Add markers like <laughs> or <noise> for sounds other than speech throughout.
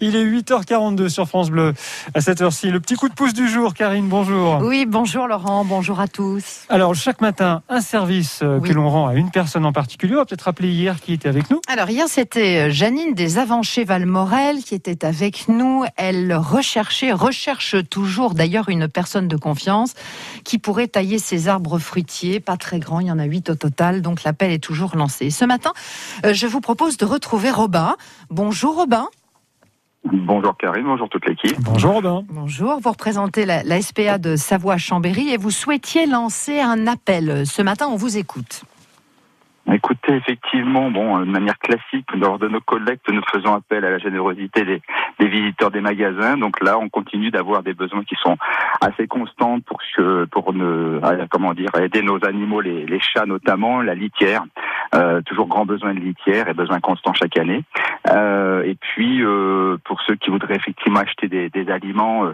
Il est 8h42 sur France Bleu à cette heure-ci. Le petit coup de pouce du jour, Karine, bonjour. Oui, bonjour Laurent, bonjour à tous. Alors, chaque matin, un service euh, Oui. que l'on rend à une personne en particulier. On va peut-être rappeler hier qui était avec nous. Alors hier, c'était Janine des Avanchés Valmorel qui était avec nous. Elle recherchait, recherche toujours d'ailleurs une personne de confiance qui pourrait tailler ses arbres fruitiers, pas très grands, il y en a huit au total, donc l'appel est toujours lancé. Ce matin, euh, je vous propose de retrouver Robin. Bonjour Robin. Bonjour Karine, bonjour toute l'équipe. Bonjour Robin. Bonjour, vous représentez la, la SPA de Savoie-Chambéry et vous souhaitiez lancer un appel. Ce matin, on vous écoute. Écoutez, effectivement, bon, de manière classique, lors de nos collectes, nous faisons appel à la générosité des, des visiteurs des magasins. Donc là, on continue d'avoir des besoins qui sont assez constants pour que, pour ne, euh, comment dire, aider nos animaux, les, les chats notamment, la litière. Euh, toujours grand besoin de litière et besoin constant chaque année. Euh, et puis, euh, pour ceux qui voudraient effectivement acheter des, aliments,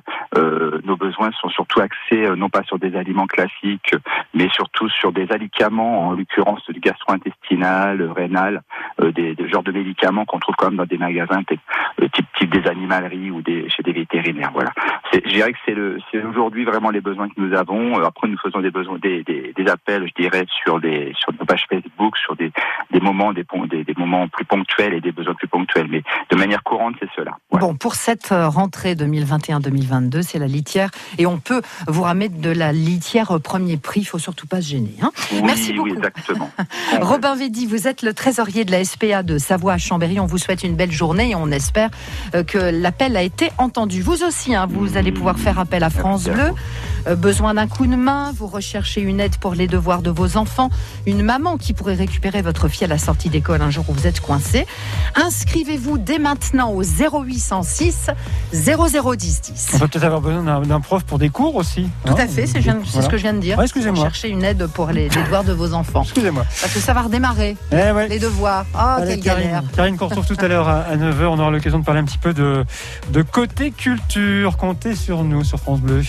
nos besoins sont surtout axés non pas sur des aliments classiques, mais surtout sur des alicaments, en l'occurrence du gastro-intestinal, rénal, des, genres de médicaments qu'on trouve quand même dans des magasins type, des animaleries ou chez des vétérinaires. Voilà. Je dirais que c'est le, c'est aujourd'hui vraiment les besoins que nous avons. Euh, Après, nous faisons des besoins, des, des, des appels, je dirais, sur des, sur nos pages Facebook, sur des, des moments, des, pon- des, des moments plus ponctuels et des besoins plus ponctuels. Mais de manière courante, c'est cela. Voilà. Bon, pour cette euh, rentrée 2021-2022, c'est la litière. Et on peut vous ramener de la litière au premier prix. Il faut surtout pas se gêner. hein. oui, merci oui, beaucoup. exactement. <laughs> Robin Védy, vous êtes le trésorier de la SPA de Savoie à Chambéry. On vous souhaite une belle journée et on espère euh, que l'appel a été entendu. Vous aussi, hein, vous allez pouvoir faire appel à France Bleu. Euh, besoin d'un coup de main, vous recherchez une aide pour les devoirs de vos enfants, une maman qui pourrait récupérer votre fille à la sortie d'école un jour où vous êtes coincé. Inscrivez-vous dès maintenant au 0806 0010 10. On peut peut-être avoir besoin d'un- prof pour des cours aussi. Tout hein. à fait, c'est Voilà. ce que je viens de dire. Ouais, excusez-moi. Chercher une aide pour les, les devoirs de vos enfants. Excusez-moi. Parce que ça va redémarrer, Eh ouais. les devoirs. Ah, Allez, quelle galère. Karine, Karine qu'on retrouve tout à l'heure à 9h. On aura l'occasion de parler un petit peu de, de côté culture. Comptez sur nous sur France Bleu.